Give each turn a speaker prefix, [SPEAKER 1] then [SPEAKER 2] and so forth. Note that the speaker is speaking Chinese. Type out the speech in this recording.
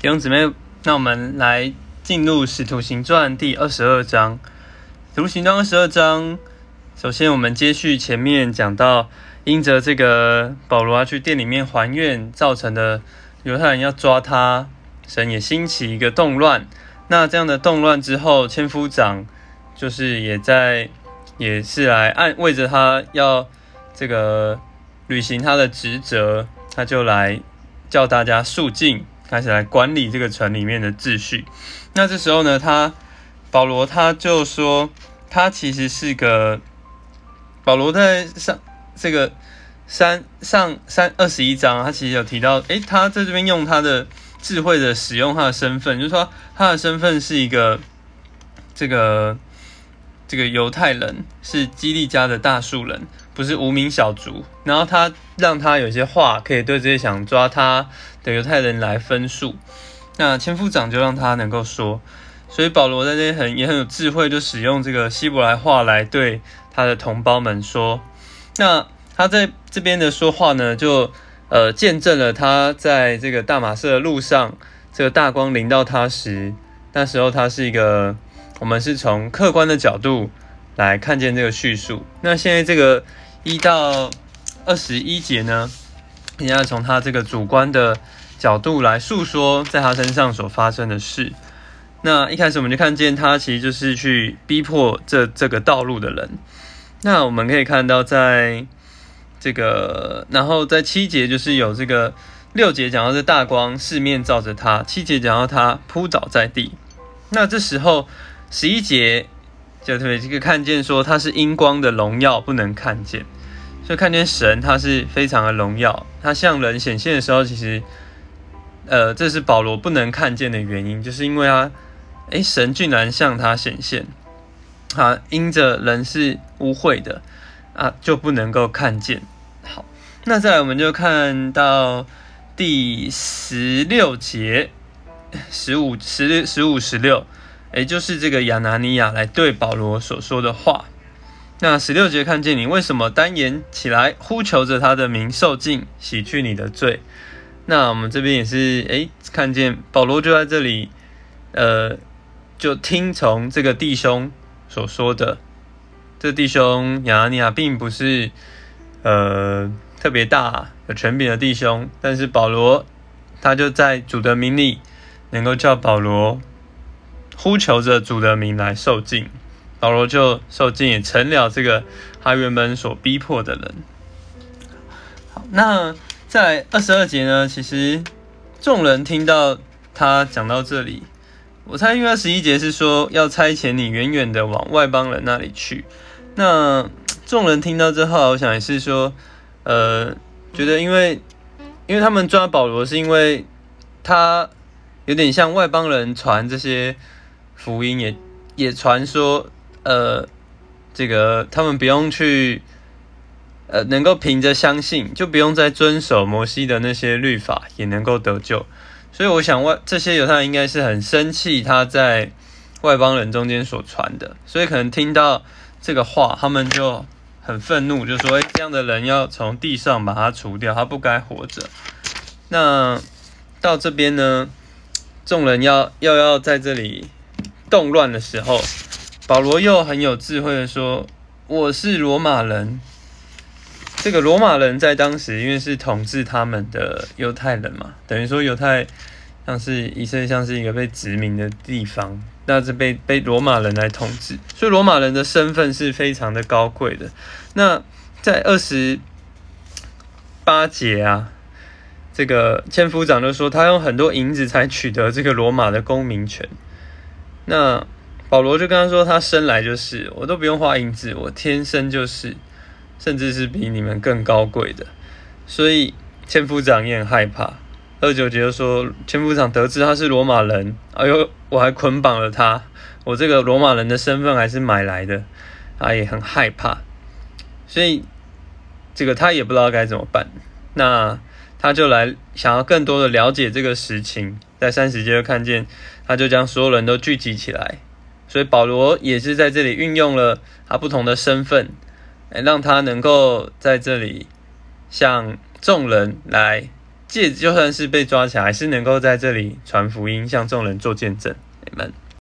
[SPEAKER 1] 弟兄姊妹，那我们来进入《使徒行传》第二十二章。《使徒行传》二十二章，首先我们接续前面讲到，因着这个保罗要去店里面还愿造成的犹太人要抓他，神也兴起一个动乱。那这样的动乱之后，千夫长就是也在也是来按为着他要这个履行他的职责，他就来叫大家肃静。开始来管理这个城里面的秩序。那这时候呢，他保罗他就说，他其实是个保罗在上这个三上三二十一章，他其实有提到，诶，他在这边用他的智慧的使用他的身份，就是说他的身份是一个这个这个犹太人，是基利家的大树人。不是无名小卒，然后他让他有些话可以对这些想抓他的犹太人来分述。那千夫长就让他能够说，所以保罗在这很也很有智慧，就使用这个希伯来话来对他的同胞们说。那他在这边的说话呢，就呃见证了他在这个大马色的路上，这个大光临到他时，那时候他是一个，我们是从客观的角度来看见这个叙述。那现在这个。一到二十一节呢，你要从他这个主观的角度来诉说在他身上所发生的事。那一开始我们就看见他其实就是去逼迫这这个道路的人。那我们可以看到，在这个，然后在七节就是有这个六节讲到这大光四面照着他，七节讲到他扑倒在地。那这时候十一节。就特别这个看见说他是阴光的荣耀不能看见，所以看见神他是非常的荣耀，他向人显现的时候，其实，呃，这是保罗不能看见的原因，就是因为他，哎，神竟然向他显现，他因着人是污秽的啊，就不能够看见。好，那再来我们就看到第十六节，十五、十六、十五、十六。也就是这个亚拿尼亚来对保罗所说的话。那十六节看见你为什么单言起来呼求着他的名受尽洗去你的罪？那我们这边也是诶，看见保罗就在这里，呃，就听从这个弟兄所说的。这弟兄亚拿尼亚并不是呃特别大有权柄的弟兄，但是保罗他就在主的名里能够叫保罗。呼求着主的名来受尽，保罗就受尽，也成了这个他原本所逼迫的人。好，那在二十二节呢？其实众人听到他讲到这里，我猜因为二十一节是说要差遣你远远的往外邦人那里去。那众人听到之后，我想也是说，呃，觉得因为因为他们抓保罗，是因为他有点像外邦人传这些。福音也也传说，呃，这个他们不用去，呃，能够凭着相信，就不用再遵守摩西的那些律法，也能够得救。所以我想，外这些犹太人应该是很生气他在外邦人中间所传的，所以可能听到这个话，他们就很愤怒，就说：“哎，这样的人要从地上把他除掉，他不该活着。”那到这边呢，众人要又要在这里。动乱的时候，保罗又很有智慧的说：“我是罗马人。”这个罗马人在当时因为是统治他们的犹太人嘛，等于说犹太像是以色列像是一个被殖民的地方，那是被被罗马人来统治，所以罗马人的身份是非常的高贵的。那在二十八节啊，这个千夫长就说他用很多银子才取得这个罗马的公民权。那保罗就跟他说：“他生来就是，我都不用画印字，我天生就是，甚至是比你们更高贵的。”所以千夫长也很害怕。二九节就说：“千夫长得知他是罗马人，哎呦，我还捆绑了他，我这个罗马人的身份还是买来的，他也很害怕。所以这个他也不知道该怎么办。那他就来想要更多的了解这个实情，在三十节就看见。”他就将所有人都聚集起来，所以保罗也是在这里运用了他不同的身份，让他能够在这里向众人来借就算是被抓起来，还是能够在这里传福音，向众人做见证。你们。